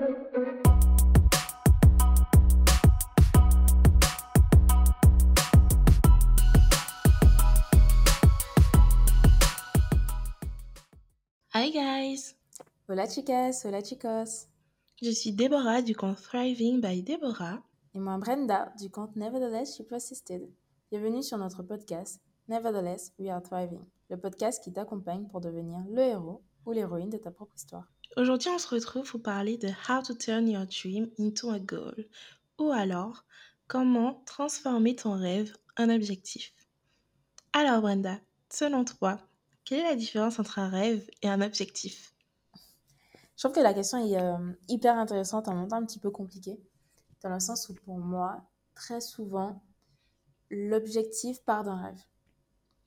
Hi guys! Hola chicas, hola chicos. Je suis Déborah du compte Thriving by Déborah. Et moi Brenda du compte Nevertheless She Persisted. Bienvenue sur notre podcast Nevertheless We Are Thriving, le podcast qui t'accompagne pour devenir le héros ou l'héroïne de ta propre histoire. Aujourd'hui, on se retrouve pour parler de How to Turn Your Dream into a Goal ou alors comment transformer ton rêve en objectif. Alors Brenda, selon toi, quelle est la différence entre un rêve et un objectif? Je trouve que la question est euh, hyper intéressante, en même temps un petit peu compliquée, dans le sens où pour moi, très souvent, l'objectif part d'un rêve.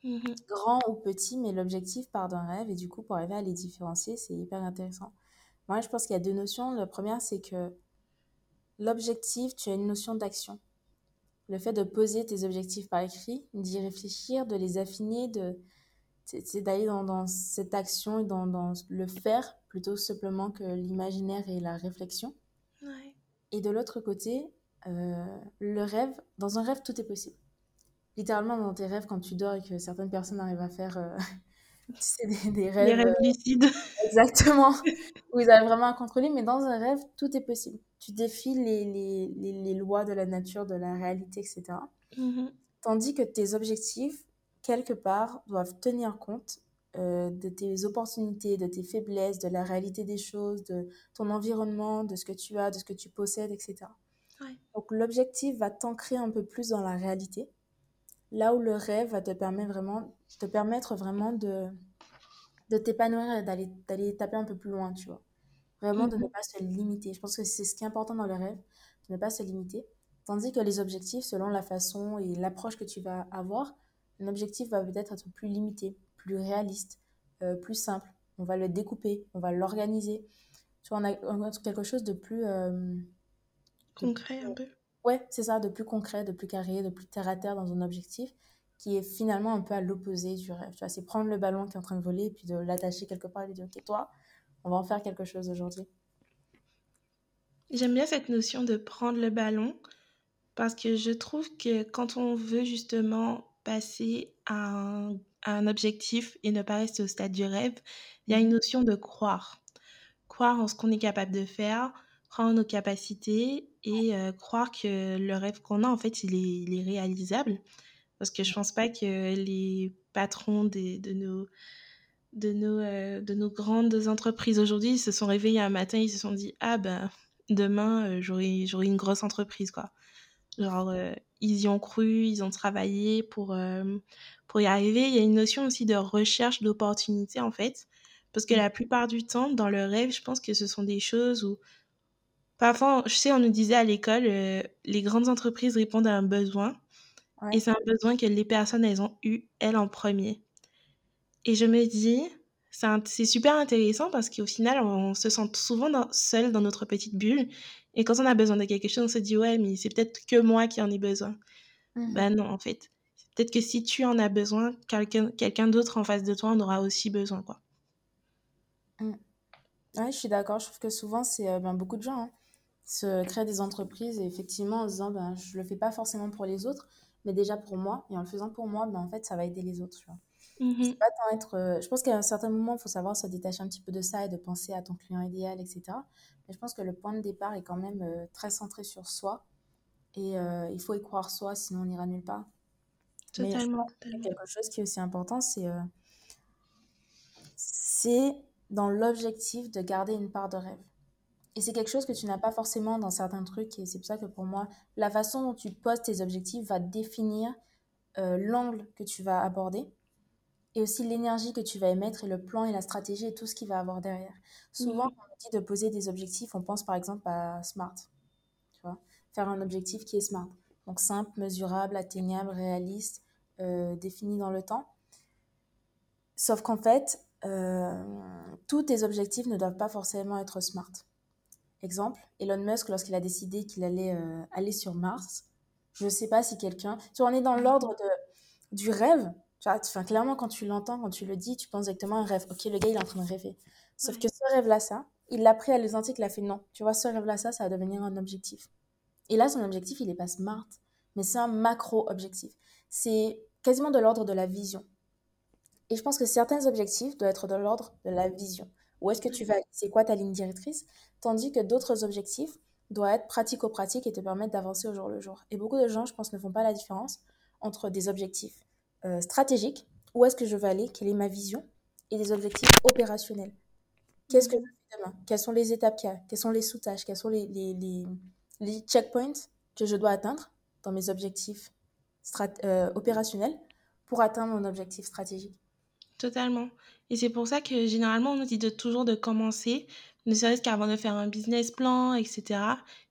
Mhm. Grand ou petit, mais l'objectif part d'un rêve, et du coup, pour arriver à les différencier, c'est hyper intéressant. Moi, je pense qu'il y a deux notions. La première, c'est que l'objectif, tu as une notion d'action. Le fait de poser tes objectifs par écrit, d'y réfléchir, de les affiner, de c'est d'aller dans, dans cette action et dans, dans le faire plutôt simplement que l'imaginaire et la réflexion. Ouais. Et de l'autre côté, euh, le rêve, dans un rêve, tout est possible. Littéralement, dans tes rêves, quand tu dors et que certaines personnes arrivent à faire euh, tu sais, des, des rêves, Les rêves euh, lucides. exactement, où ils arrivent vraiment à contrôler, mais dans un rêve, tout est possible. Tu défies les, les, les, les lois de la nature, de la réalité, etc. Mhm. Tandis que tes objectifs, quelque part, doivent tenir compte euh, de tes opportunités, de tes faiblesses, de la réalité des choses, de ton environnement, de ce que tu as, de ce que tu possèdes, etc. Ouais. Donc l'objectif va t'ancrer un peu plus dans la réalité, là où le rêve va te permettre vraiment, te permettre vraiment de, de t'épanouir et d'aller, d'aller taper un peu plus loin, tu vois. Vraiment de ne Mhm. pas se limiter. Je pense que c'est ce qui est important dans le rêve, de ne pas se limiter. Tandis que les objectifs, selon la façon et l'approche que tu vas avoir, un objectif va peut-être être plus limité, plus réaliste, euh, plus simple. On va le découper, on va l'organiser. Tu vois, on a, on a quelque chose de plus... euh, de Concret plus- un peu. Ouais, c'est ça, de plus concret, de plus carré, de plus terre à terre dans un objectif qui est finalement un peu à l'opposé du rêve. Tu vois, c'est prendre le ballon qui est en train de voler et puis de l'attacher quelque part et lui dire, ok, toi, on va en faire quelque chose aujourd'hui. J'aime bien cette notion de prendre le ballon parce que je trouve que quand on veut justement passer à un, à un objectif et ne pas rester au stade du rêve, il y a une Mhm. notion de croire. Croire en ce qu'on est capable de faire, croire en nos capacités et euh, croire que le rêve qu'on a, en fait, il est, il est réalisable. Parce que je pense pas que les patrons des- de nos, de nos, euh, de nos grandes entreprises aujourd'hui se sont réveillés un matin, ils se sont dit, ah ben, demain, euh, j'aurai, une grosse entreprise, quoi. Genre, euh, ils y ont cru, ils ont travaillé pour, pour y arriver. Il y a une notion aussi de recherche d'opportunités, en fait. Parce que Mhm. la plupart du temps, dans le rêve, je pense que ce sont des choses où... Parfois, je sais, on nous disait à l'école, euh, les grandes entreprises répondent à un besoin. Et Ouais. c'est un besoin que les personnes, elles ont eu, elles, en premier. Et je me dis, c'est un- c'est super intéressant parce qu'au final, on se sent souvent dans- seul dans notre petite bulle. Et quand on a besoin de quelque chose, on se dit, ouais, mais c'est peut-être que moi qui en ai besoin. Mhm. Ben non, en fait. C'est Peut-être que si tu en as besoin, quelqu'un quelqu'un d'autre en face de toi en aura aussi besoin, quoi. Mhm. Ouais, je suis d'accord. Je trouve que souvent, c'est euh, ben, beaucoup de gens hein, se créent des entreprises et effectivement en se disant ben, je le fais pas forcément pour les autres, mais déjà pour moi. Et en le faisant pour moi, ben, en fait, ça va aider les autres. Tu vois. Mhm. Pas tant être. euh, je pense qu'à un certain moment, il faut savoir se détacher un petit peu de ça et de penser à ton client idéal, etc. Mais je pense que le point de départ est quand même euh, très centré sur soi. Et euh, il faut y croire soi, sinon on n'ira nulle part. Mais je Totalement, pense totalement. quelque chose qui est aussi important, c'est euh, c'est dans l'objectif de garder une part de rêve. Et c'est quelque chose que tu n'as pas forcément dans certains trucs. Et c'est pour ça que pour moi, la façon dont tu poses tes objectifs va définir euh, l'angle que tu vas aborder et aussi l'énergie que tu vas émettre et le plan et la stratégie et tout ce qu'il va avoir derrière. Souvent, Mhm. quand on dit de poser des objectifs, on pense par exemple à SMART. Tu vois, faire un objectif qui est SMART. Donc simple, mesurable, atteignable, réaliste, euh, défini dans le temps. Sauf qu'en fait, euh, tous tes objectifs ne doivent pas forcément être SMART. Exemple, Elon Musk, lorsqu'il a décidé qu'il allait euh, aller sur Mars, je ne sais pas si quelqu'un... Tu vois, on est dans l'ordre de, du rêve. Tu vois, enfin, clairement, quand tu l'entends, quand tu le dis, tu penses exactement à un rêve. Ok, le gars, il est en train de rêver. Sauf Ouais. que ce rêve-là, ça, il l'a pris à l'identique, il a fait non. Tu vois, ce rêve-là, ça, ça va devenir un objectif. Et là, son objectif, il n'est pas smart, mais c'est un macro-objectif. C'est quasiment de l'ordre de la vision. Et je pense que certains objectifs doivent être de l'ordre de la vision. Où est-ce que tu vas? C'est quoi ta ligne directrice? Tandis que d'autres objectifs doivent être pratico-pratiques et te permettre d'avancer au jour le jour. Et beaucoup de gens, je pense, ne font pas la différence entre des objectifs euh, stratégiques, où est-ce que je veux aller, quelle est ma vision, et des objectifs opérationnels. Qu'est-ce que je fais demain? Quelles sont les étapes qu'il y a? Quelles sont les sous-tâches? Quels sont les, checkpoints que je dois atteindre dans mes objectifs euh, opérationnels pour atteindre mon objectif stratégique? Totalement. Et c'est pour ça que généralement, on nous dit de toujours de commencer, ne serait-ce qu'avant de faire un business plan, etc.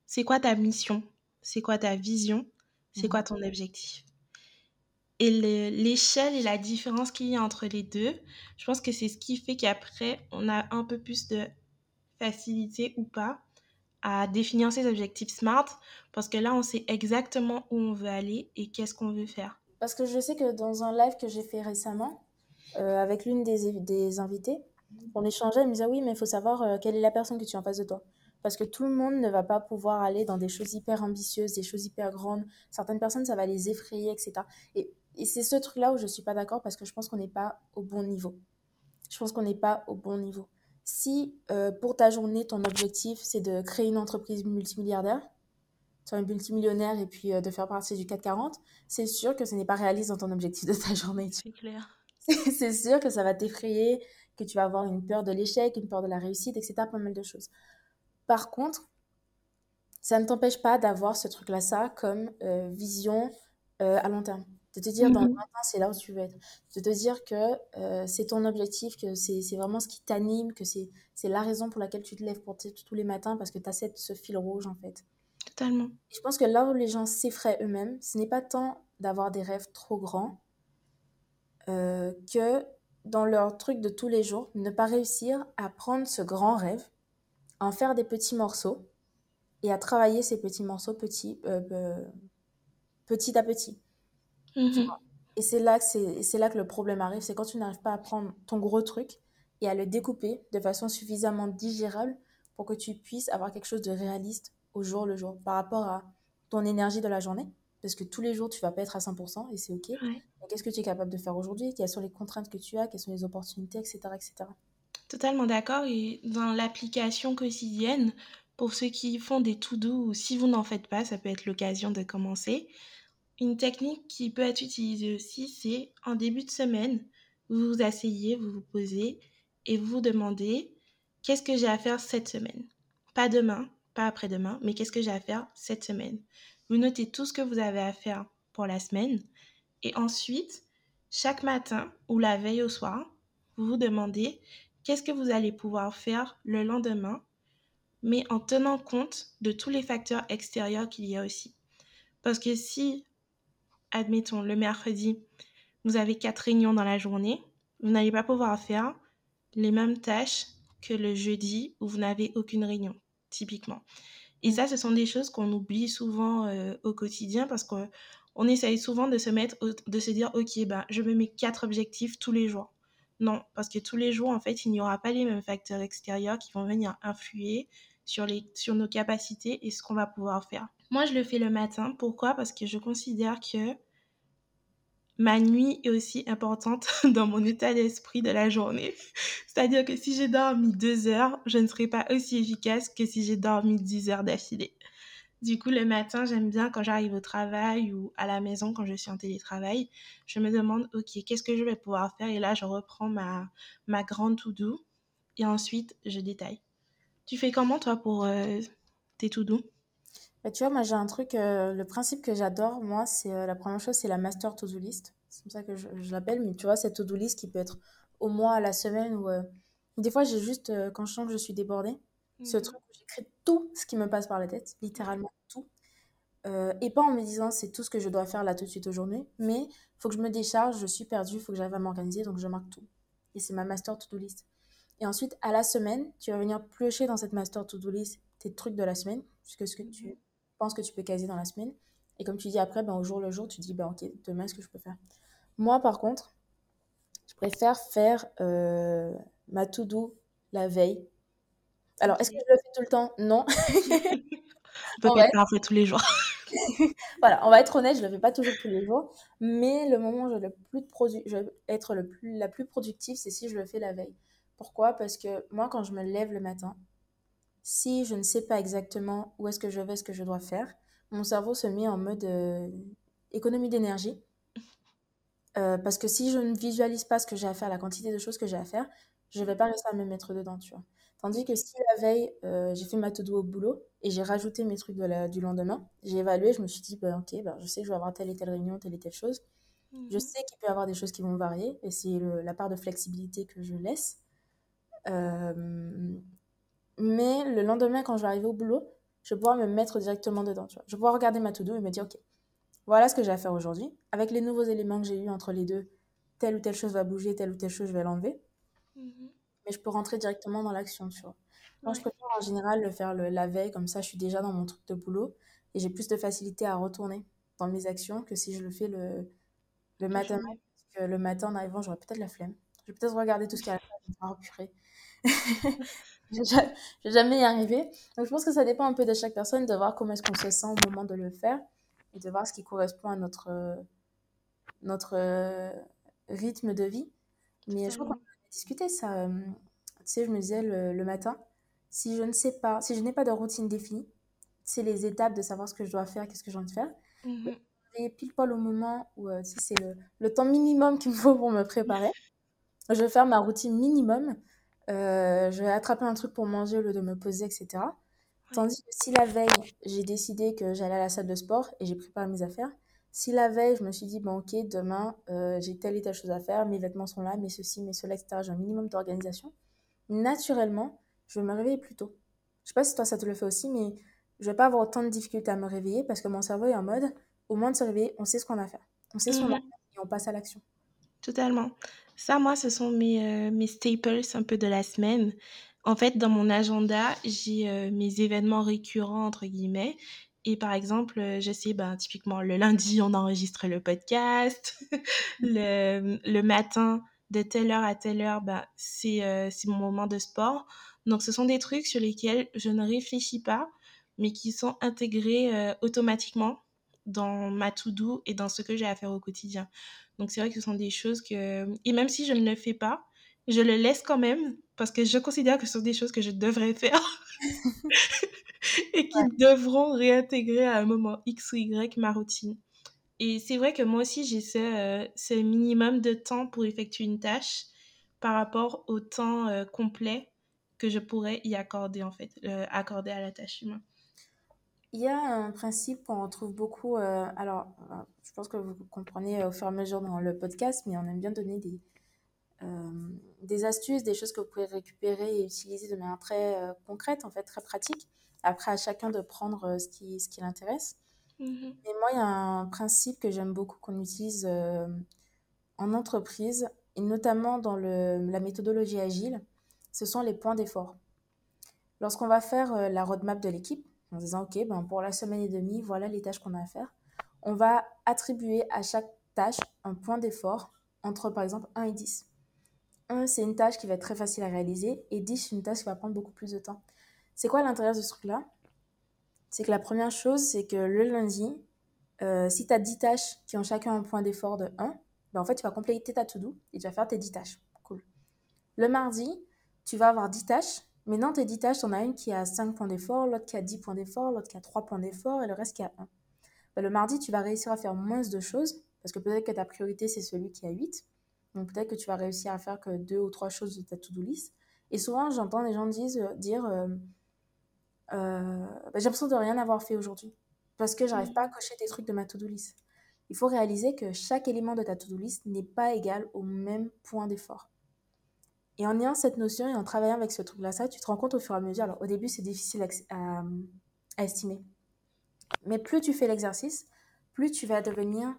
C'est quoi ta mission? C'est quoi ta vision? C'est quoi ton objectif? Et l'échelle et la différence qu'il y a entre les deux, je pense que c'est ce qui fait qu'après, on a un peu plus de facilité ou pas à définir ses objectifs SMART, parce que là, on sait exactement où on veut aller et qu'est-ce qu'on veut faire. Parce que je sais que dans un live que j'ai fait récemment, euh, avec l'une des, des invités, on échangeait, elle me disait oui, mais il faut savoir euh, quelle est la personne que tu as en face de toi. Parce que tout le monde ne va pas pouvoir aller dans des choses hyper ambitieuses, des choses hyper grandes. Certaines personnes, ça va les effrayer, etc. Et, et c'est ce truc-là où je ne suis pas d'accord parce que je pense qu'on n'est pas au bon niveau. Je pense qu'on n'est pas au bon niveau. Si euh, pour ta journée, ton objectif, c'est de créer une entreprise multimilliardaire, es multimillionnaire et puis de faire partie du 440, c'est sûr que ce n'est pas réaliste dans ton objectif de ta journée. C'est clair. c'est sûr que ça va t'effrayer, que tu vas avoir une peur de l'échec, une peur de la réussite, etc. Pas mal de choses. Par contre, ça ne t'empêche pas d'avoir ce truc-là, ça, comme euh, vision euh, à long terme. De te dire, dans le matin, c'est là où tu veux être. De te dire que euh, c'est ton objectif, que c'est vraiment ce qui t'anime, que c'est la raison pour laquelle tu te lèves pour tous les matins, parce que tu as cette, ce fil rouge, en fait. Totalement. je pense que là où les gens s'effraient eux-mêmes, ce n'est pas tant d'avoir des rêves trop grands, que dans leur truc de tous les jours, ne pas réussir à prendre ce grand rêve, à en faire des petits morceaux et à travailler ces petits morceaux petit, euh, petit à petit. Mhm. Et c'est là, que c'est là que le problème arrive, c'est quand tu n'arrives pas à prendre ton gros truc et à le découper de façon suffisamment digérable pour que tu puisses avoir quelque chose de réaliste au jour le jour par rapport à ton énergie de la journée parce que tous les jours, tu vas pas être à 100% et c'est OK. Qu'est-ce que tu es capable de faire aujourd'hui? Quelles sont les contraintes que tu as? Quelles sont les opportunités, etc. etc. Totalement d'accord. Et dans l'application quotidienne, pour ceux qui font des tout doux ou si vous n'en faites pas, ça peut être l'occasion de commencer. Une technique qui peut être utilisée aussi, c'est en début de semaine, vous vous asseyez, vous vous posez et vous vous demandez qu'est-ce que j'ai à faire cette semaine? Pas demain, pas après-demain, mais qu'est-ce que j'ai à faire cette semaine? Vous notez tout ce que vous avez à faire pour la semaine. Et ensuite, chaque matin ou la veille au soir, vous vous demandez qu'est-ce que vous allez pouvoir faire le lendemain, mais en tenant compte de tous les facteurs extérieurs qu'il y a aussi. Parce que si, admettons, le mercredi, vous avez quatre réunions dans la journée, vous n'allez pas pouvoir faire les mêmes tâches que le jeudi où vous n'avez aucune réunion, typiquement. Et ça, ce sont des choses qu'on oublie souvent euh, au quotidien parce qu'on essaye souvent de se mettre, de se dire, ok, ben, je me mets quatre objectifs tous les jours. Non, parce que tous les jours, en fait, il n'y aura pas les mêmes facteurs extérieurs qui vont venir influer sur, les, sur nos capacités et ce qu'on va pouvoir faire. Moi, je le fais le matin. Pourquoi? Parce que je considère que ma nuit est aussi importante dans mon état d'esprit de la journée. C'est-à-dire que si j'ai dormi deux heures, je ne serai pas aussi efficace que si j'ai dormi dix heures d'affilée. Du coup, le matin, j'aime bien quand j'arrive au travail ou à la maison quand je suis en télétravail, je me demande, OK, qu'est-ce que je vais pouvoir faire Et là, je reprends ma, ma grande to-do et ensuite, je détaille. Tu fais comment, toi, pour euh, tes to-do? Bah, tu vois, moi j'ai un truc, euh, le principe que j'adore, moi, c'est euh, la première chose, c'est la master to-do list. C'est comme ça que je, l'appelle, mais tu vois, cette to-do list qui peut être au mois, à la semaine, ou euh, des fois j'ai juste, quand je sens que je suis débordée, ce mhm. truc où j'écris tout ce qui me passe par la tête, littéralement tout. et pas en me disant c'est tout ce que je dois faire là tout de suite aujourd'hui, mais il faut que je me décharge, je suis perdue, il faut que j'arrive à m'organiser, donc je marque tout. Et c'est ma master to-do list. Et ensuite, à la semaine, tu vas venir piocher dans cette master to-do list tes trucs de la semaine, puisque ce que tu que tu peux caser dans la semaine. Et comme tu dis après, ben, au jour le jour, tu dis, ben, ok, demain, ce que je peux faire Moi, par contre, je préfère faire euh, ma to-do la veille, Alors, est-ce que je le fais tout le temps? Non. On peut pas va être parfait tous les jours. Voilà, on va être honnête, je le fais pas toujours tous les jours, mais le moment où je, le plus produ- je vais être le plus, la plus productive, c'est si je le fais la veille. Pourquoi? Parce que moi, quand je me lève le matin, si je ne sais pas exactement où est-ce que je vais, ce que je dois faire, mon cerveau se met en mode euh, économie d'énergie. Euh, parce que si je ne visualise pas ce que j'ai à faire, la quantité de choses que j'ai à faire, je vais pas réussir à me mettre dedans, tu vois. Tandis que si la veille, euh, j'ai fait ma to-do au boulot et j'ai rajouté mes trucs de la- du lendemain, j'ai évalué, je me suis dit, bah, ok, bah, je sais que je vais avoir telle et telle réunion, telle et telle chose. Je Mhm. sais qu'il peut y avoir des choses qui vont varier et c'est la part de flexibilité que je laisse. Euh, mais le lendemain, quand je vais arriver au boulot, je vais pouvoir me mettre directement dedans, tu vois. Je vais pouvoir regarder ma to-do et me dire, ok, voilà ce que j'ai à faire aujourd'hui. Avec les nouveaux éléments que j'ai eus entre les deux, telle ou telle chose va bouger, telle ou telle chose, je vais l'enlever. Mhm. Mais je peux rentrer directement dans l'action, tu vois. Moi, je préfère en général le faire le, la veille, comme ça, je suis déjà dans mon truc de boulot et j'ai plus de facilité à retourner dans mes actions que si je le fais le, le matin. Parce que le matin, en arrivant, j'aurai peut-être la flemme. Je vais peut-être regarder tout ce qu'il y a à faire. Je vais me dire, purée. Je vais ja- je vais jamais y arriver. Donc, je pense que ça dépend un peu de chaque personne, de voir comment est-ce qu'on se sent au moment de le faire et de voir ce qui correspond à notre, euh, notre euh, rythme de vie. Mais je crois qu'on a discuté ça. euh, tu sais, je me disais le, le matin, si je ne sais pas, si je n'ai pas de routine définie, c'est les étapes de savoir ce que je dois faire, qu'est-ce que j'ai envie de faire. Mhm. Et pile poil au moment où euh, c'est le, le temps minimum qu'il me faut pour me préparer. Je vais faire ma routine minimum. Euh, je vais attraper un truc pour manger au lieu de me poser, etc. Tandis que si la veille, j'ai décidé que j'allais à la salle de sport et j'ai préparé mes affaires, si la veille, je me suis dit, bon, ok, demain, euh, j'ai telle et telle chose à faire, mes vêtements sont là, mes ceci, mes cela, etc., j'ai un minimum d'organisation, naturellement, je vais me réveiller plus tôt. Je sais pas si toi, ça te le fait aussi, mais je vais pas avoir autant de difficultés à me réveiller parce que mon cerveau est en mode, au moins de se réveiller, on sait ce qu'on a à faire. On sait ce qu'on a à Mhm. faire et on passe à l'action. Totalement. Ça, moi, ce sont mes, euh, mes staples un peu de la semaine. En fait, dans mon agenda, j'ai euh, mes événements récurrents, entre guillemets. Et par exemple, euh, je sais, ben, typiquement, le lundi, on enregistre le podcast. Le, le matin, de telle heure à telle heure, ben, c'est mon moment de sport. Donc, ce sont des trucs sur lesquels je ne réfléchis pas, mais qui sont intégrés automatiquement dans ma to-do et dans ce que j'ai à faire au quotidien. Donc c'est vrai que ce sont des choses que... Et même si je ne le fais pas, je le laisse quand même parce que je considère que ce sont des choses que je devrais faire et qui Ouais. devront réintégrer à un moment X ou Y ma routine. Et c'est vrai que moi aussi, j'ai ce, euh, ce minimum de temps pour effectuer une tâche par rapport au temps euh, complet que je pourrais y accorder, en fait, euh, accorder à la tâche humaine. Il y a un principe qu'on retrouve beaucoup. euh, alors, euh, je pense que vous comprenez au fur et à mesure dans le podcast, mais on aime bien donner des, euh, des astuces, des choses que vous pouvez récupérer et utiliser de manière très concrète, en fait, très pratique. Après, à chacun de prendre ce qui, ce qui l'intéresse. Mhm. Et moi, il y a un principe que j'aime beaucoup qu'on utilise en entreprise, et notamment dans le, la méthodologie agile, ce sont les points d'effort. Lorsqu'on va faire la roadmap de l'équipe, en disant, OK, ben, pour la semaine et demie, voilà les tâches qu'on a à faire, on va attribuer à chaque tâche un point d'effort entre, par exemple, 1 et 10. 1, c'est une tâche qui va être très facile à réaliser, et 10, c'est une tâche qui va prendre beaucoup plus de temps. C'est quoi l'intérêt de ce truc-là? C'est que la première chose, c'est que le lundi, euh, si tu as 10 tâches qui ont chacun un point d'effort de 1, ben en fait, tu vas compléter ta to-do et tu vas faire tes 10 tâches. Cool. Le mardi, tu vas avoir 10 tâches, mais dans tes 10 tâches, tu en as une qui a 5 points d'effort, l'autre qui a 10 points d'effort, l'autre qui a 3 points d'effort et le reste qui a 1. Ben, le mardi, tu vas réussir à faire moins de choses parce que peut-être que ta priorité, c'est celui qui a 8. Donc peut-être que tu vas réussir à faire que 2 ou 3 choses de ta to-do list. Et souvent, j'entends des gens disent, dire euh, euh, ben, J'ai l'impression de rien avoir fait aujourd'hui parce que j'arrive pas à cocher des trucs de ma to-do list. Il faut réaliser que chaque élément de ta to-do list n'est pas égal au même point d'effort. Et en ayant cette notion et en travaillant avec ce truc-là, ça, tu te rends compte au fur et à mesure. Alors, au début, c'est difficile à, estimer. Mais plus tu fais l'exercice, plus tu vas devenir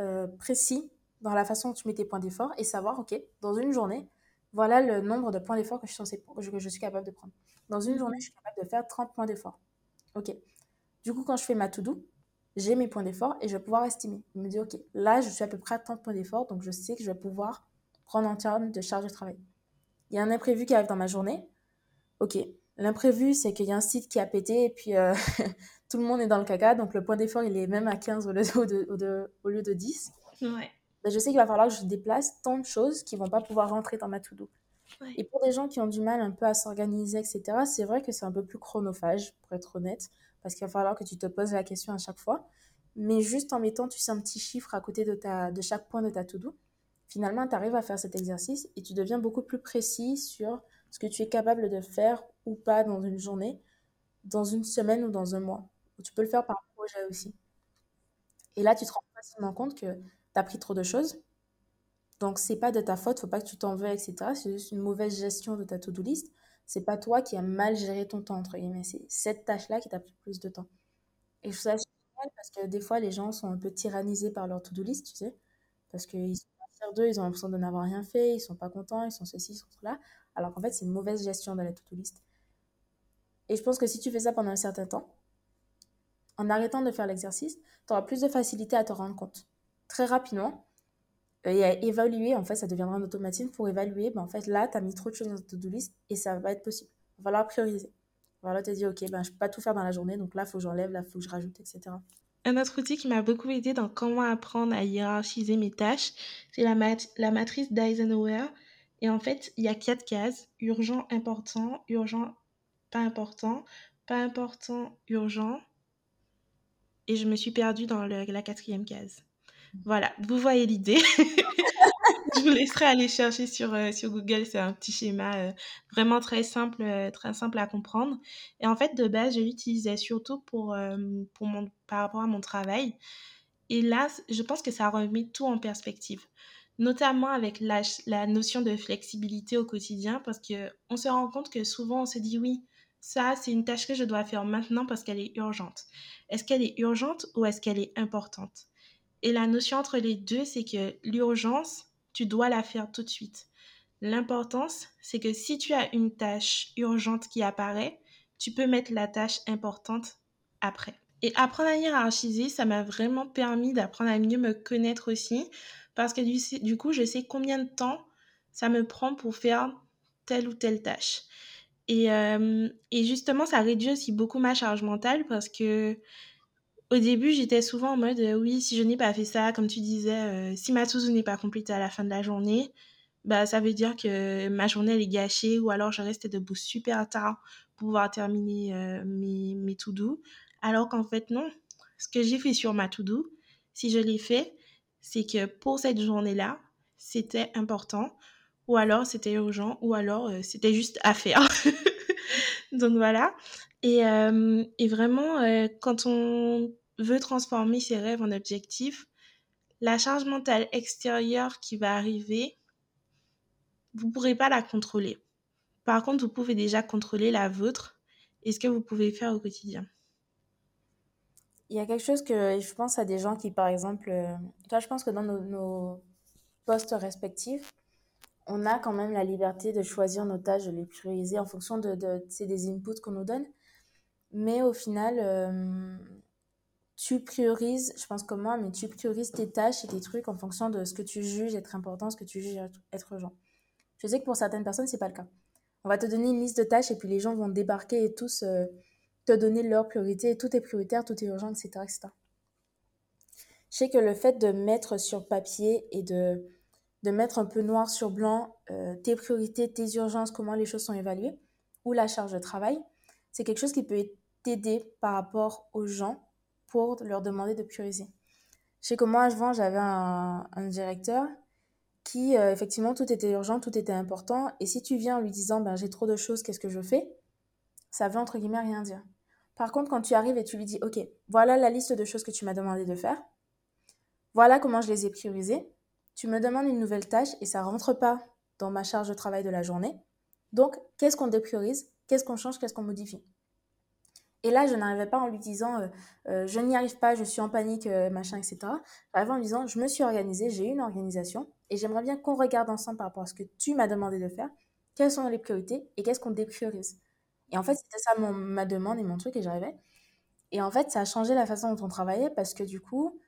euh, précis dans la façon dont tu mets tes points d'effort et savoir, OK, dans une journée, voilà le nombre de points d'effort que, que, que je suis capable de prendre. Dans une journée, je suis capable de faire 30 points d'effort. OK. Du coup, quand je fais ma to-do, j'ai mes points d'effort et je vais pouvoir estimer. Je me dis, OK, là, je suis à peu près à 30 points d'effort, donc je sais que je vais pouvoir prendre en termes de charge de travail. Il y a un imprévu qui arrive dans ma journée. Ok, L'imprévu, c'est qu'il y a un site qui a pété et puis euh, tout le monde est dans le caca. Donc le point d'effort, il est même à 15 au lieu de, au lieu de 10. Ouais. Ben, je sais qu'il va falloir que je déplace tant de choses qui vont pas pouvoir rentrer dans ma to-do. Et pour des gens qui ont du mal un peu à s'organiser, etc., c'est vrai que c'est un peu plus chronophage, pour être honnête, parce qu'il va falloir que tu te poses la question à chaque fois. Mais juste en mettant, tu sais, un petit chiffre à côté de, ta, de chaque point de ta to-do, finalement, tu arrives à faire cet exercice et tu deviens beaucoup plus précis sur ce que tu es capable de faire ou pas dans une journée, dans une semaine ou dans un mois. tu peux le faire par projet aussi. Et là, tu te rends facilement compte que tu as pris trop de choses. Donc, c'est pas de ta faute, faut pas que tu t'en veuilles, etc. C'est juste une mauvaise gestion de ta to-do list. C'est pas toi qui as mal géré ton temps, entre guillemets. C'est cette tâche-là qui t'a pris plus de temps. Et je trouve ça génial parce que des fois, les gens sont un peu tyrannisés par leur to-do list, tu sais. Parce qu'ils sont pas d'eux, ils ont l'impression de n'avoir rien fait, ils sont pas contents, ils sont ceci, ils sont cela. Alors qu'en fait, c'est une mauvaise gestion de la to-do list. Et je pense que si tu fais ça pendant un certain temps, en arrêtant de faire l'exercice, tu auras plus de facilité à te rendre compte. Très rapidement, et à évaluer, en fait, ça deviendra un automatisme pour évaluer, ben, en fait, là, tu as mis trop de choses dans ta to-do list et ça va être possible. Il va falloir prioriser. Il va falloir te dire, OK, ben, je peux pas tout faire dans la journée, donc là, il faut que j'enlève, là, il faut que je rajoute, etc. Un autre outil qui m'a beaucoup aidé dans comment apprendre à hiérarchiser mes tâches, c'est la, la matrice d'Eisenhower. Et en fait, il y a quatre cases urgent, important, urgent, pas important, pas important, urgent. Et je me suis perdue dans la quatrième case. Voilà, vous voyez l'idée. je vous laisserai aller chercher sur, euh, Google, c'est un petit schéma euh, vraiment très simple, euh, très simple à comprendre. Et en fait, de base, je l'utilisais surtout pour, par rapport à mon travail. Et là, je pense que ça remet tout en perspective notamment avec la, la, notion de flexibilité au quotidien, parce qu'on se rend compte que souvent on se dit oui, ça c'est une tâche que je dois faire maintenant parce qu'elle est urgente. Est-ce qu'elle est urgente ou est-ce qu'elle est importante? Et la notion entre les deux, c'est que l'urgence, tu dois la faire tout de suite. L'importance, c'est que si tu as une tâche urgente qui apparaît, tu peux mettre la tâche importante après. Et apprendre à hiérarchiser, ça m'a vraiment permis d'apprendre à mieux me connaître aussi, parce que du, coup, je sais combien de temps ça me prend pour faire telle ou telle tâche. Et, euh, et, justement, ça réduit aussi beaucoup ma charge mentale parce que au début, j'étais souvent en mode euh, oui, si je n'ai pas fait ça, comme tu disais, euh, si ma to n'est pas complétée à la fin de la journée, bah, ça veut dire que ma journée est gâchée ou alors je reste debout super tard pour pouvoir terminer mes, mes to-do. Alors qu'en fait, non. Ce que j'ai fait sur ma to-do, si je l'ai fait, c'est que pour cette journée-là, c'était important, ou alors c'était urgent, ou alors euh, c'était juste à faire. Donc voilà. Et, euh, et vraiment, euh, quand on veut transformer ses rêves en objectifs, la charge mentale extérieure qui va arriver, vous ne pourrez pas la contrôler. Par contre, vous pouvez déjà contrôler la vôtre et ce que vous pouvez faire au quotidien. Il y a quelque chose que je pense à des gens qui, par exemple, euh, toi, je pense que dans nos, postes respectifs, on a quand même la liberté de choisir nos tâches, de les prioriser en fonction de, de des inputs qu'on nous donne. Mais au final, euh, tu priorises, je pense comme moi, mais tu priorises tes tâches et tes trucs en fonction de ce que tu juges être important, ce que tu juges être urgent. Je sais que pour certaines personnes, c'est pas le cas. On va te donner une liste de tâches et puis les gens vont débarquer et tous euh, te donner leur priorité, tout est prioritaire, tout est urgent, etc. Je sais que le fait de mettre sur papier et de, de mettre un peu noir sur blanc euh, tes priorités, tes urgences, comment les choses sont évaluées, ou la charge de travail, c'est quelque chose qui peut t'aider par rapport aux gens pour leur demander de prioriser. Je sais que moi, avant, j'avais un, directeur qui, euh, effectivement, tout était urgent, tout était important. Et si tu viens en lui disant, ben, j'ai trop de choses, qu'est-ce que je fais? Ça veut, entre guillemets, rien dire. Par contre, quand tu arrives et tu lui dis, OK, voilà la liste de choses que tu m'as demandé de faire, voilà comment je les ai priorisées, tu me demandes une nouvelle tâche et ça rentre pas dans ma charge de travail de la journée. Donc, qu'est-ce qu'on dépriorise? Qu'est-ce qu'on change? Qu'est-ce qu'on modifie? Et là, je n'arrivais pas en lui disant, euh, euh, je n'y arrive pas, je suis en panique, euh, machin, etc. J'arrivais en lui disant, je me suis organisée, j'ai une organisation et j'aimerais bien qu'on regarde ensemble par rapport à ce que tu m'as demandé de faire, quelles sont les priorités et qu'est-ce qu'on dépriorise? Et en fait, c'était ça mon, ma demande et mon truc, et j'arrivais. Et en fait, ça a changé la façon dont on travaillait parce que du coup,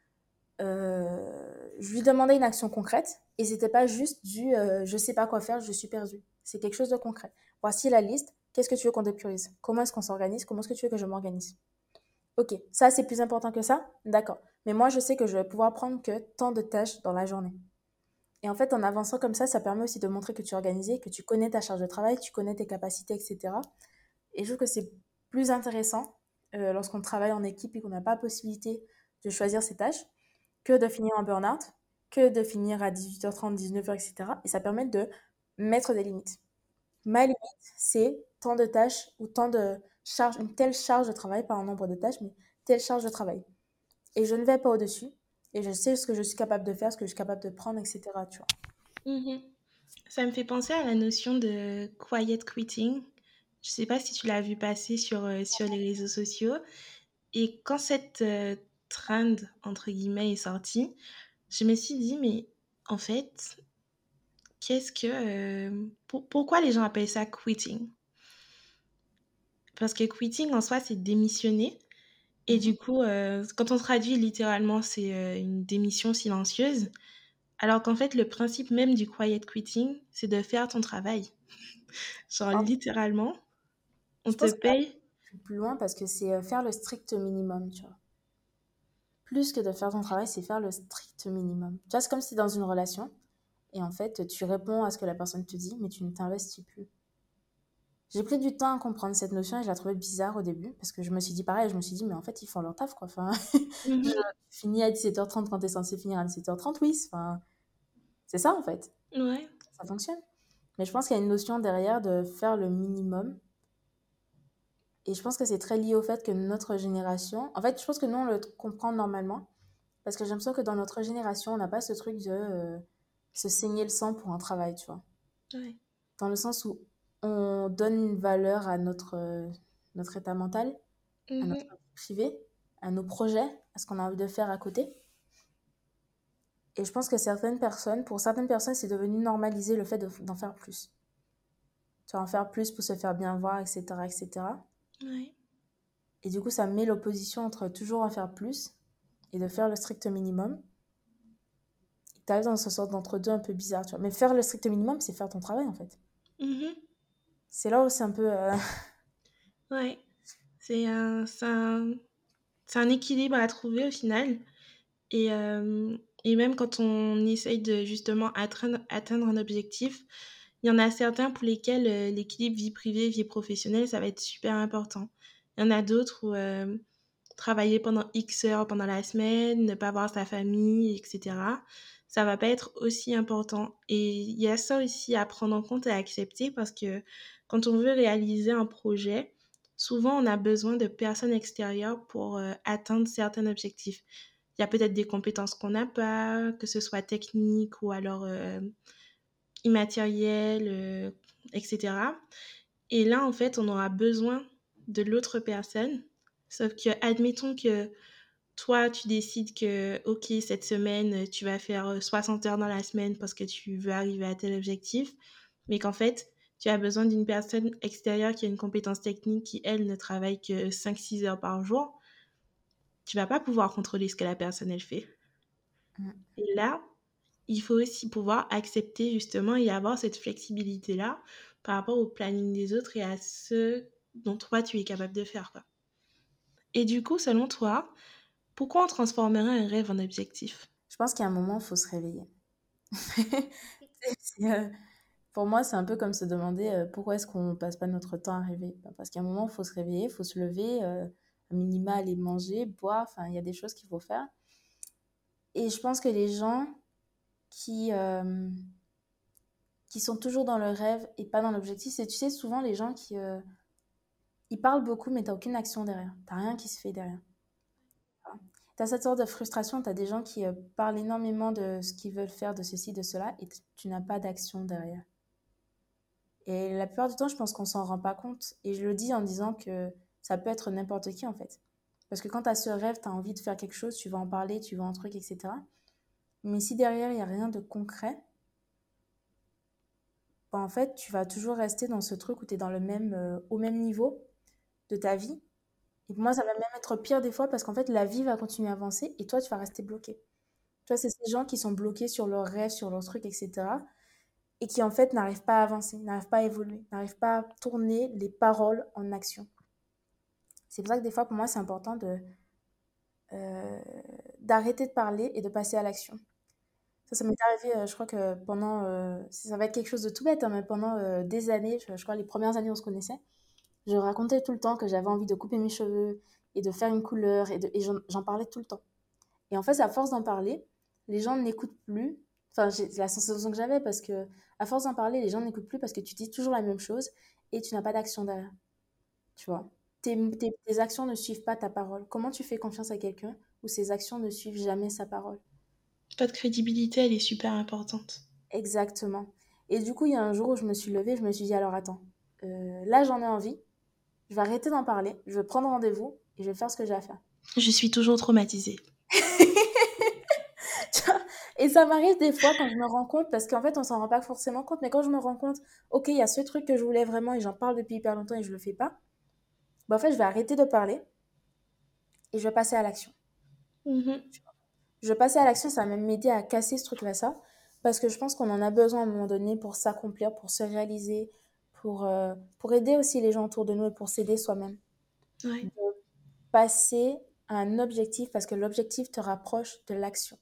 je lui demandais une action concrète et c'était pas juste du je sais pas quoi faire, je suis perdu. C'est quelque chose de concret. Voici la liste, Qu'est-ce que tu veux qu'on priorise Comment est-ce qu'on s'organise? Comment est-ce que tu veux que je m'organise? Ok, ça c'est plus important que ça? D'accord. Mais moi je sais que je vais pouvoir prendre que tant de tâches dans la journée. Et en fait, en avançant comme ça, ça permet aussi de montrer que tu es organisé, que tu connais ta charge de travail, tu connais tes capacités, etc. Et je trouve que c'est plus intéressant euh, lorsqu'on travaille en équipe et qu'on n'a pas possibilité de choisir ses tâches que de finir en burn-out, que de finir à 18h30, 19h, etc. Et ça permet de mettre des limites. Ma limite, c'est tant de tâches ou tant de charges, une telle charge de travail, pas un nombre de tâches, mais telle charge de travail. Et je ne vais pas au-dessus. Et je sais ce que je suis capable de faire, ce que je suis capable de prendre, etc. Tu vois. Mhm. Ça me fait penser à la notion de quiet quitting. Je sais pas si tu l'as vu passer sur, euh, sur les réseaux sociaux. Et quand cette euh, trend, entre guillemets, est sortie, je me suis dit, mais en fait, qu'est-ce que... euh, pour- pourquoi les gens appellent ça quitting? Parce que quitting, en soi, c'est démissionner. Et du Mhm. coup, euh, quand on traduit littéralement, c'est euh, une démission silencieuse. Alors qu'en fait, le principe même du quiet quitting, c'est de faire ton travail. Genre, En fait, littéralement, on je te paye. plus loin parce que c'est euh, faire le strict minimum, tu vois. Plus que de faire ton travail, c'est faire le strict minimum. Tu vois, c'est comme si dans une relation, et en fait, tu réponds à ce que la personne te dit, mais tu ne t'investis plus. J'ai pris du temps à comprendre cette notion et je la trouvais bizarre au début parce que je me suis dit pareil, je me suis dit, mais en fait, ils font leur taf, quoi. Enfin, je Mhm. finis à 17h30 quand t'es censé finir à 17h30, oui, enfin, c'est ça en fait, Ouais. ça fonctionne. Mais je pense qu'il y a une notion derrière de faire le minimum et je pense que c'est très lié au fait que notre génération, en fait, je pense que nous, on le comprend normalement parce que j'ai l'impression que dans notre génération, on n'a pas ce truc de euh, se saigner le sang pour un travail, tu vois. Ouais. Dans le sens où on donne une valeur à notre, notre état mental, à notre Mhm. vie privée, à nos projets, à ce qu'on a envie de faire à côté. Et je pense que certaines personnes, pour certaines personnes, c'est devenu normalisé le fait de- d'en faire plus. Tu vas en faire plus pour se faire bien voir, etc., etc. Ouais. Et du coup, ça met l'opposition entre toujours en faire plus et de faire le strict minimum. Tu arrives dans ce sorte d'entre-deux un peu bizarre, tu vois. Mais faire le strict minimum, c'est faire ton travail, en fait. Mhm. C'est là où c'est un peu... euh, Ouais. C'est un, un, un équilibre à trouver au final. Et, euh, et même quand on essaye de justement atteindre, atteindre un objectif, il y en a certains pour lesquels euh, l'équilibre vie privée, vie professionnelle, ça va être super important. Il y en a d'autres où euh, travailler pendant X heures pendant la semaine, ne pas voir sa famille, etc., ça va pas être aussi important. Et il y a ça aussi à prendre en compte et à accepter parce que quand on veut réaliser un projet, souvent on a besoin de personnes extérieures pour euh, atteindre certains objectifs. Il y a peut-être des compétences qu'on n'a pas, que ce soit technique ou alors euh, immatériel, euh, etc. Et là, en fait, on aura besoin de l'autre personne. Sauf que, admettons que toi, tu décides que, OK, cette semaine, tu vas faire 60 heures dans la semaine parce que tu veux arriver à tel objectif, mais qu'en fait, tu as besoin d'une personne extérieure qui a une compétence technique qui, elle, ne travaille que 5-6 heures par jour, tu vas pas pouvoir contrôler ce que la personne, elle fait. Et là, il faut aussi pouvoir accepter justement et avoir cette flexibilité-là par rapport au planning des autres et à ce dont toi tu es capable de faire. Quoi. Et du coup, selon toi, pourquoi on transformerait un rêve en objectif? Je pense a un moment, il faut se réveiller. Euh, pour moi, c'est un peu comme se demander euh, pourquoi est-ce qu'on passe pas notre temps à rêver? Bah, Parce qu'à un moment, il faut se réveiller, il faut se lever, euh, à minima aller manger, boire, enfin, il y a des choses qu'il faut faire. Et je pense que les gens qui, euh, qui sont toujours dans le rêve et pas dans l'objectif, c'est, tu sais, souvent les gens qui... euh, ils parlent beaucoup, mais t'as aucune action derrière. T'as rien qui se fait derrière. T'as cette sorte de frustration, t'as des gens qui parlent énormément de ce qu'ils veulent faire, de ceci, de cela, et tu n'as pas d'action derrière. Et la plupart du temps, je pense qu'on s'en rend pas compte. Et je le dis en disant que ça peut être n'importe qui, en fait. Parce que quand tu as ce rêve, tu as envie de faire quelque chose, tu vas en parler, tu veux un truc, etc. Mais si derrière, il n'y a rien de concret, bah, en fait, tu vas toujours rester dans ce truc où tu es dans le même, euh, au même niveau de ta vie. Et pour moi, ça va même être pire des fois parce qu'en fait, la vie va continuer à avancer et toi, tu vas rester bloqué. Tu vois, c'est ces gens qui sont bloqués sur leurs rêves, sur leurs trucs, etc. et qui en fait n'arrivent pas à avancer, n'arrivent pas à évoluer, n'arrivent pas à tourner les paroles en action. C'est pour ça que des fois, pour moi, c'est important de euh, d'arrêter de parler et de passer à l'action. Ça, ça m'est arrivé, euh, je crois que pendant, euh, ça va être quelque chose de tout bête, hein, mais pendant des années, je, crois les premières années où on se connaissait, je racontais tout le temps que j'avais envie de couper mes cheveux et de faire une couleur et, et j'en parlais tout le temps. Et en fait, à force d'en parler, les gens n'écoutent plus. Enfin, c'est la sensation que j'avais parce que à force d'en parler, les gens n'écoutent plus parce que tu dis toujours la même chose et tu n'as pas d'action derrière. Tu vois? Tes, tes, actions ne suivent pas ta parole. Comment tu fais confiance à quelqu'un où ses actions ne suivent jamais sa parole? Votre crédibilité, elle est super importante. Exactement. Et du coup, il y a un jour où je me suis levée, je me suis dit, alors attends, euh, là j'en ai envie, je vais arrêter d'en parler, je vais prendre rendez-vous et je vais faire ce que j'ai à faire. Je suis toujours traumatisée. Et ça m'arrive des fois quand je me rends compte, parce qu'en fait on s'en rend pas forcément compte, mais quand je me rends compte, ok, il y a ce truc que je voulais vraiment et j'en parle depuis hyper longtemps et je le fais pas, bah, en fait, je vais arrêter de parler et je vais passer à l'action. Mm-hmm. Je vais passer à l'action, ça va même m'aider à casser ce truc-là, ça. Parce que je pense qu'on en a besoin à un moment donné pour s'accomplir, pour se réaliser, pour, euh, pour aider aussi les gens autour de nous et pour s'aider soi-même. Passer à un objectif parce que l'objectif te rapproche de l'action.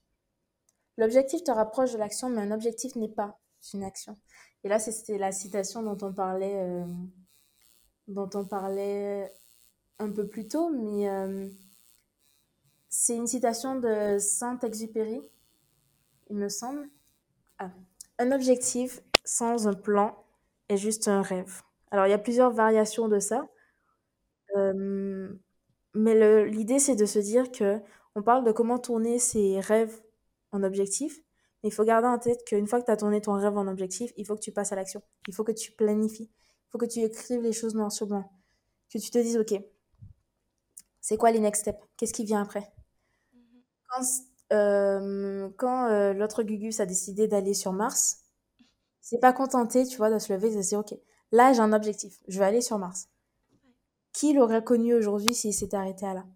L'objectif te rapproche de l'action, mais un objectif n'est pas une action. Et là, c'était la citation dont on parlait euh, dont on parlait un peu plus tôt, mais euh, c'est une citation de Saint-Exupéry, il me semble. Ah. Un objectif sans un plan est juste un rêve. Alors, il y a plusieurs variations de ça. Euh, mais l'idée, c'est de se dire que on parle de comment tourner ses rêves en objectif. Mais il faut garder en tête qu'une fois que tu as tourné ton rêve en objectif, il faut que tu passes à l'action. Il faut que tu planifies faut que tu écrives les choses noir sur blanc. Que tu te dises, OK, c'est quoi les next steps? Qu'est-ce qui vient après? Mm-hmm. Quand, euh, quand euh, l'autre Gugus a décidé d'aller sur Mars, c'est pas contenté, tu vois, de se lever et de se dire, OK, là, j'ai un objectif, je vais aller sur Mars. Qui l'aurait connu aujourd'hui s'il s'était arrêté à là?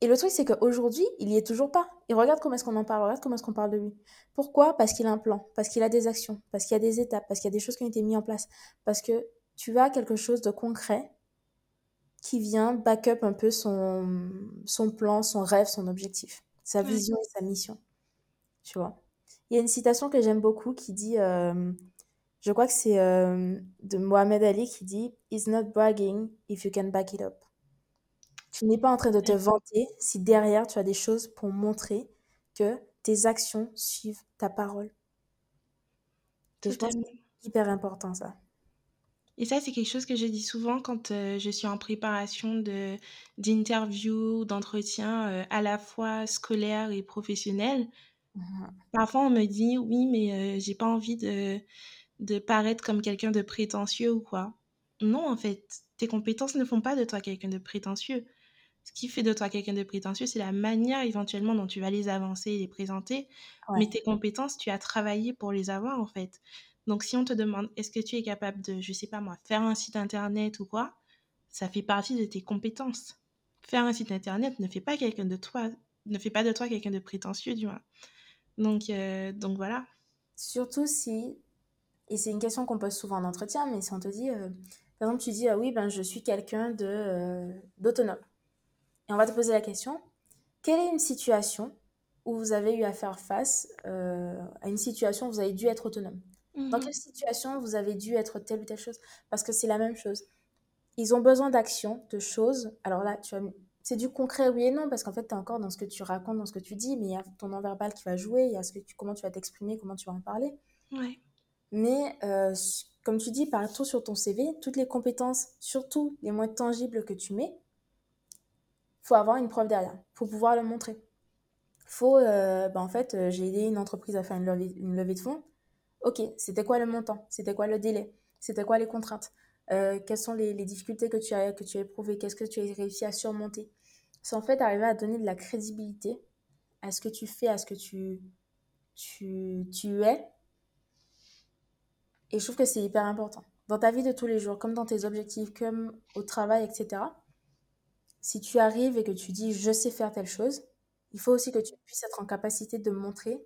Et le truc, c'est qu'aujourd'hui, il y est toujours pas. Et regarde comment est-ce qu'on en parle, regarde comment est-ce qu'on parle de lui. Pourquoi? Parce qu'il a un plan, parce qu'il a des actions, parce qu'il y a des étapes, parce qu'il y a des choses qui ont été mises en place. Parce que tu as quelque chose de concret qui vient back up un peu son, son plan, son rêve, son objectif, sa vision et sa mission. Tu vois? Il y a une citation que j'aime beaucoup qui dit, euh, je crois que c'est euh, de Mohamed Ali qui dit It's not bragging if you can back it up. Tu n'es pas en train de te vanter si derrière tu as des choses pour montrer que tes actions suivent ta parole. je pense que c'est hyper important ça. Et ça, c'est quelque chose que je dis souvent quand euh, je suis en préparation de, d'interviews, d'entretiens euh, à la fois scolaires et professionnels. Mmh Parfois, on me dit oui, mais euh, j'ai pas envie de, de paraître comme quelqu'un de prétentieux ou quoi. Non, en fait, tes compétences ne font pas de toi quelqu'un de prétentieux. Ce qui fait de toi quelqu'un de prétentieux, c'est la manière éventuellement dont tu vas les avancer et les présenter. Mais tes compétences, tu as travaillé pour les avoir en fait. Donc si on te demande est-ce que tu es capable de, je sais pas moi, faire un site internet ou quoi, ça fait partie de tes compétences. Faire un site internet ne fait pas quelqu'un de toi, ne fait pas de toi quelqu'un de prétentieux du moins. Donc, euh, donc voilà. Surtout si, et c'est une question qu'on pose souvent en entretien, mais si on te dit, euh, par exemple, tu dis, ah oui, ben, je suis quelqu'un de, euh, d'autonome. Et on va te poser la question, quelle est une situation où vous avez eu à faire face euh, à une situation où vous avez dû être autonome? Dans mhm. quelle situation vous avez dû être telle ou telle chose? Parce que c'est la même chose. Ils ont besoin d'action, de choses. Alors là, tu c'est du concret, oui et non, parce qu'en fait, tu es encore dans ce que tu racontes, dans ce que tu dis, mais il y a ton non-verbal qui va jouer, il y a ce que tu, comment tu vas t'exprimer, comment tu vas en parler. Ouais. Mais euh, comme tu dis, partout sur ton CV, toutes les compétences, surtout les moins tangibles que tu mets, faut avoir une preuve derrière, faut pouvoir le montrer. Faut, euh, bah, en fait, euh, j'ai aidé une entreprise à faire une levée, de fonds. Ok, c'était quoi le montant? C'était quoi le délai? C'était quoi les contraintes? Euh, Quelles sont les, les, difficultés que tu as, que tu as éprouvées? Qu'est-ce que tu as réussi à surmonter? C'est en fait arriver à donner de la crédibilité à ce que tu fais, à ce que tu, tu, tu es. Et je trouve que c'est hyper important. Dans ta vie de tous les jours, comme dans tes objectifs, comme au travail, etc si tu arrives et que tu dis je sais faire telle chose, il faut aussi que tu puisses être en capacité de montrer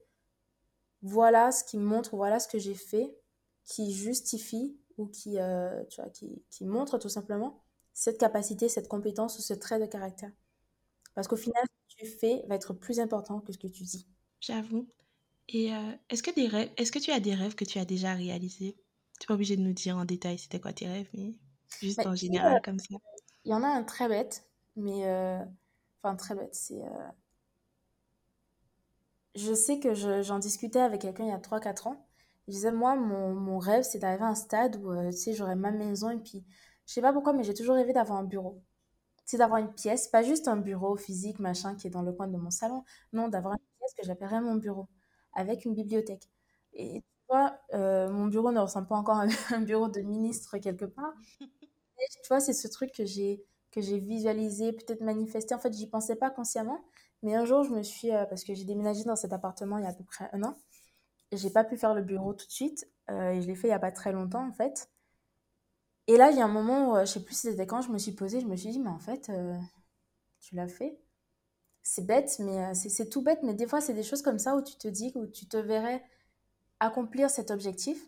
voilà ce qui montre, voilà ce que j'ai fait, qui justifie ou qui, euh, tu vois, qui, qui montre tout simplement cette capacité, cette compétence ou ce trait de caractère. Parce qu'au final, ce que tu fais va être plus important que ce que tu dis. J'avoue. Et euh, est-ce que des rêves, est-ce que tu as des rêves que tu as déjà réalisés? Tu n'es pas obligé de nous dire en détail c'était quoi tes rêves, mais juste Mais, en sais, euh, général comme ça. il y en a un très bête, mais euh, enfin très bête, c'est euh, je sais que je- j'en discutais avec quelqu'un il y a trois quatre ans. Je disais, moi, mon, mon rêve, c'est d'arriver à un stade où, euh, tu sais, j'aurais ma maison et puis, je sais pas pourquoi, mais j'ai toujours rêvé d'avoir un bureau. C'est d'avoir une pièce, pas juste un bureau physique, machin, qui est dans le coin de mon salon. Non, d'avoir une pièce que j'appellerais mon bureau, avec une bibliothèque. Et tu vois, euh, mon bureau ne ressemble pas encore à un bureau de ministre quelque part. Et tu vois, c'est ce truc que j'ai que j'ai visualisé, peut-être manifesté. En fait, j'y pensais pas consciemment. Mais un jour, je me suis, euh, parce que j'ai déménagé dans cet appartement il y a à peu près un an, j'ai pas pu faire le bureau tout de suite. euh, et je l'ai fait il y a pas très longtemps, en fait. Et là, il y a un moment où, euh, je sais plus si c'était quand, je me suis posée, je me suis dit, mais en fait, tu l'as fait. C'est bête, mais c'est tout bête, mais des fois, c'est des choses comme ça où tu te dis, où tu te verrais accomplir cet objectif.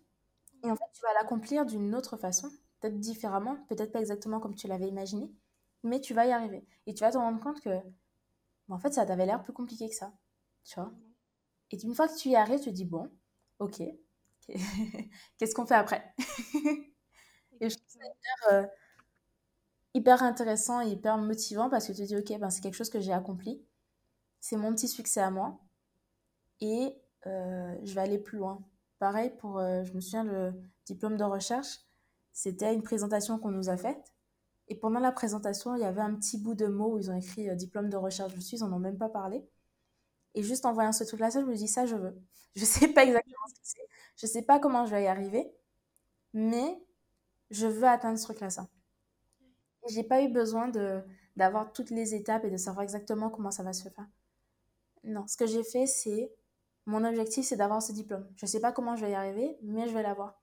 Et en fait, tu vas l'accomplir d'une autre façon, peut-être différemment, peut-être pas exactement comme tu l'avais imaginé, mais tu vas y arriver. Et tu vas te rendre compte que, en fait, ça t'avait l'air plus compliqué que ça, tu vois. Et une fois que tu y arrives, tu te dis, bon, ok, qu'est-ce qu'on fait après? Et je trouve ça euh, hyper intéressant et hyper motivant parce que tu te dis, ok, ben, c'est quelque chose que j'ai accompli, c'est mon petit succès à moi, et euh, je vais aller plus loin. Pareil pour, euh, je me souviens, le diplôme de recherche, c'était une présentation qu'on nous a faite. Et pendant la présentation, il y avait un petit bout de mot où ils ont écrit euh, diplôme de recherche dessus, ils n'en ont même pas parlé. Et juste en voyant ce truc-là, je me dis, ça, je veux. Je sais pas exactement ce que c'est, je sais pas comment je vais y arriver, mais je veux atteindre ce truc-là, ça. J'ai pas eu besoin de d'avoir toutes les étapes et de savoir exactement comment ça va se faire. Non, ce que j'ai fait, c'est mon objectif, c'est d'avoir ce diplôme. Je sais pas comment je vais y arriver, mais je vais l'avoir.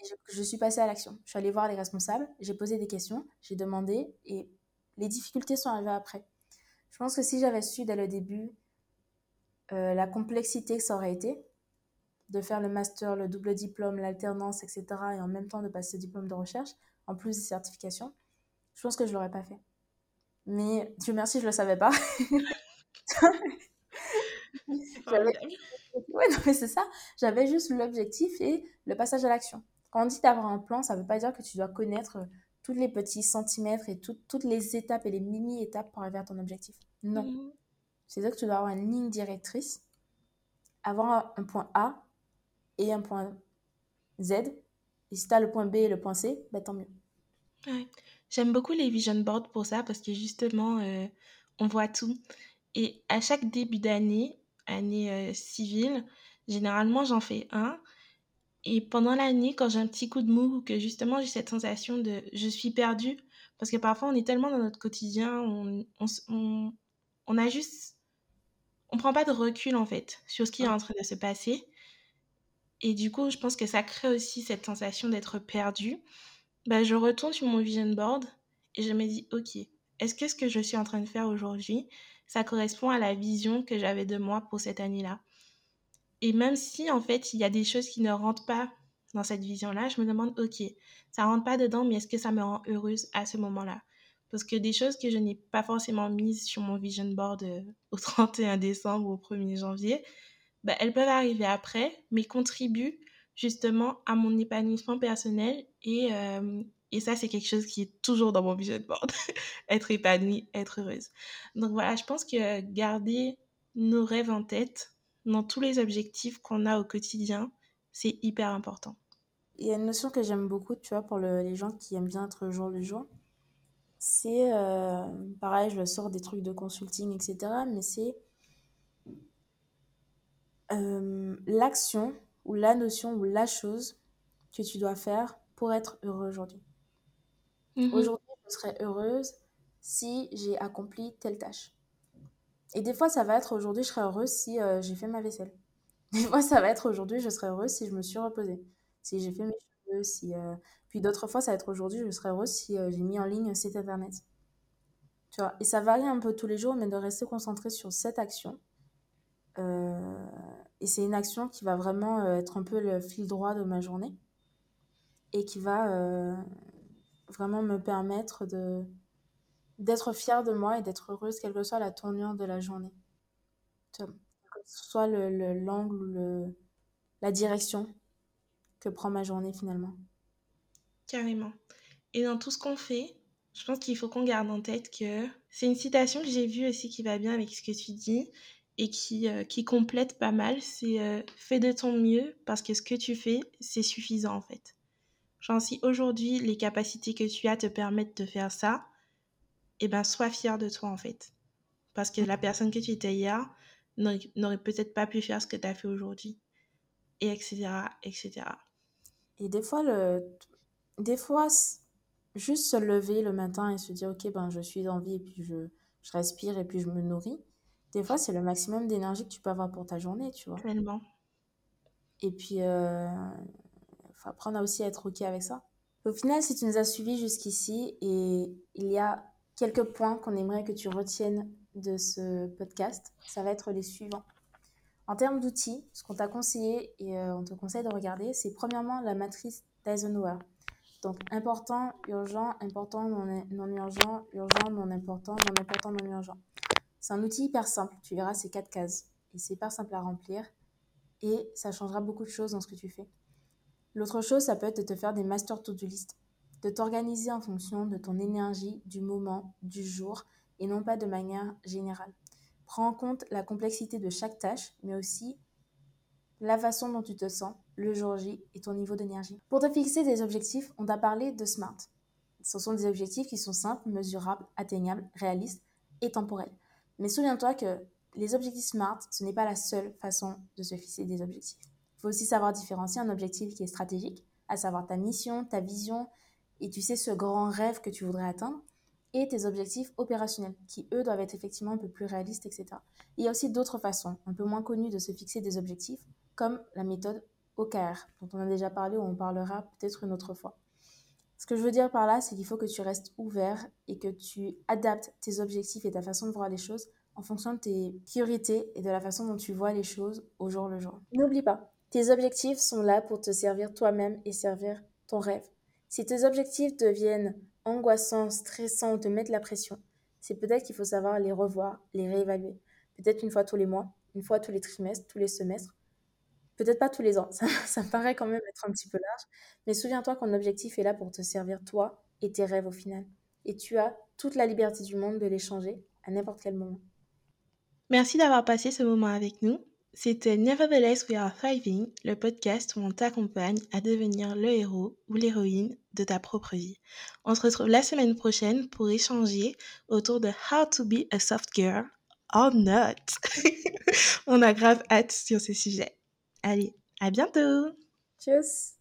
Et je, je suis passée à l'action. Je suis allée voir les responsables, j'ai posé des questions, j'ai demandé, et les difficultés sont arrivées après. Je pense que si j'avais su dès le début euh, la complexité que ça aurait été, de faire le master, le double diplôme, l'alternance, etc., et en même temps de passer ce diplôme de recherche, en plus des certifications, je pense que je l'aurais pas fait. Mais Dieu merci, je le savais pas. Ouais, non, mais c'est ça. J'avais juste l'objectif et le passage à l'action. Quand on dit d'avoir un plan, ça ne veut pas dire que tu dois connaître euh, tous les petits centimètres et tout- toutes les étapes et les mini-étapes pour arriver à ton objectif. Non. Mhm. C'est-à-dire que tu dois avoir une ligne directrice, avoir un point A et un point Z. Et si tu as le point B et le point C, bah, tant mieux. Ouais. J'aime beaucoup les vision boards pour ça parce que justement, euh, on voit tout. Et à chaque début d'année, année euh, civile, généralement j'en fais un. Et pendant l'année, quand j'ai un petit coup de mou, ou que justement j'ai cette sensation de je suis perdue, parce que parfois on est tellement dans notre quotidien, on, on, on, on a juste, on prend pas de recul en fait sur ce qui est en train de se passer. Et du coup, je pense que ça crée aussi cette sensation d'être perdu. Bah, je retourne sur mon vision board et je me dis, ok, est-ce que ce que je suis en train de faire aujourd'hui, ça correspond à la vision que j'avais de moi pour cette année-là? Et même si, en fait, il y a des choses qui ne rentrent pas dans cette vision-là, je me demande, ok, ça rentre pas dedans, mais est-ce que ça me rend heureuse à ce moment-là? Parce que des choses que je n'ai pas forcément mises sur mon vision board euh, au 31 décembre ou au 1er janvier, bah, elles peuvent arriver après, mais contribuent justement à mon épanouissement personnel et, euh, et ça, c'est quelque chose qui est toujours dans mon vision board. être épanouie, être heureuse. Donc voilà, je pense que garder nos rêves en tête dans tous les objectifs qu'on a au quotidien, c'est hyper important. Il y a une notion que j'aime beaucoup, tu vois, pour le- les gens qui aiment bien être jour le jour. C'est, euh, pareil, je sors des trucs de consulting, etc. Mais c'est euh, l'action ou la notion ou la chose que tu dois faire pour être heureux aujourd'hui. Mhm. Aujourd'hui, je serais heureuse si j'ai accompli telle tâche. Et des fois, ça va être aujourd'hui, je serais heureuse si euh, j'ai fait ma vaisselle. Des fois, ça va être aujourd'hui, je serais heureuse si je me suis reposée, si j'ai fait mes cheveux, si... euh, Puis d'autres fois, ça va être aujourd'hui, je serais heureuse si euh, j'ai mis en ligne site internet. Tu vois, et ça varie un peu tous les jours, mais de rester concentré sur cette action, Et c'est une action qui va vraiment être un peu le fil droit de ma journée et qui va vraiment me permettre de d'être fière de moi et d'être heureuse, quelle que soit la tournure de la journée. Que soit l'angle le, la direction que prend ma journée finalement. Carrément. Et dans tout ce qu'on fait, je pense qu'il faut qu'on garde en tête que c'est une citation que j'ai vue aussi qui va bien avec ce que tu dis et qui, euh, complète pas mal. C'est euh, fais de ton mieux parce que ce que tu fais, c'est suffisant en fait. Genre si aujourd'hui les capacités que tu as te permettent de faire ça, eh ben sois fier de toi en fait. Parce que la personne que tu étais hier n'aurait peut-être pas pu faire ce que tu as fait aujourd'hui. Et etc. etc. Et des fois, le... des fois, juste se lever le matin et se dire, ok, ben je suis en vie et puis je, je respire et puis je me nourris. Des fois, c'est le maximum d'énergie que tu peux avoir pour ta journée, tu vois. Tellement. Et puis, euh, faut apprendre à aussi être OK avec ça. Au final, si tu nous as suivis jusqu'ici et il y a quelques points qu'on aimerait que tu retiennes de ce podcast, ça va être les suivants. En termes d'outils, ce qu'on t'a conseillé et euh, on te conseille de regarder, c'est premièrement la matrice d'Eisenhower. Donc important, urgent, important, non, non urgent, urgent, non important, non important, non urgent. C'est un outil hyper simple. Tu verras ces quatre cases. Et c'est hyper simple à remplir. Et ça changera beaucoup de choses dans ce que tu fais. L'autre chose, ça peut être de te faire des master to-do list. De t'organiser en fonction de ton énergie, du moment, du jour, et non pas de manière générale. Prends en compte la complexité de chaque tâche, mais aussi la façon dont tu te sens le jour J et ton niveau d'énergie. Pour te fixer des objectifs, on t'a parlé de SMART. Ce sont des objectifs qui sont simples, mesurables, atteignables, réalistes et temporels. Mais souviens-toi que les objectifs SMART, ce n'est pas la seule façon de se fixer des objectifs. Il faut aussi savoir différencier un objectif qui est stratégique, à savoir ta mission, ta vision, et tu sais ce grand rêve que tu voudrais atteindre, et tes objectifs opérationnels, qui eux doivent être effectivement un peu plus réalistes, etc. il y a aussi d'autres façons, un peu moins connues de se fixer des objectifs, comme la méthode OKR, dont on a déjà parlé ou on parlera peut-être une autre fois. Ce que je veux dire par là, c'est qu'il faut que tu restes ouvert et que tu adaptes tes objectifs et ta façon de voir les choses en fonction de tes priorités et de la façon dont tu vois les choses au jour le jour. N'oublie pas, tes objectifs sont là pour te servir toi-même et servir ton rêve. Si tes objectifs deviennent angoissants, stressants ou te mettent la pression, c'est peut-être qu'il faut savoir les revoir, les réévaluer. Peut-être une fois tous les mois, une fois tous les trimestres, tous les semestres, Peut-être pas tous les ans, ça, me paraît quand même être un petit peu large, mais souviens-toi qu'un objectif est là pour te servir toi et tes rêves au final. Et tu as toute la liberté du monde de les changer à n'importe quel moment. Merci d'avoir passé ce moment avec nous. C'était Nevertheless We Are Thriving, le podcast où on t'accompagne à devenir le héros ou l'héroïne de ta propre vie. On se retrouve la semaine prochaine pour échanger autour de How to be a soft girl or not. on a grave hâte sur ce sujet. Allez, à bientôt Tchuss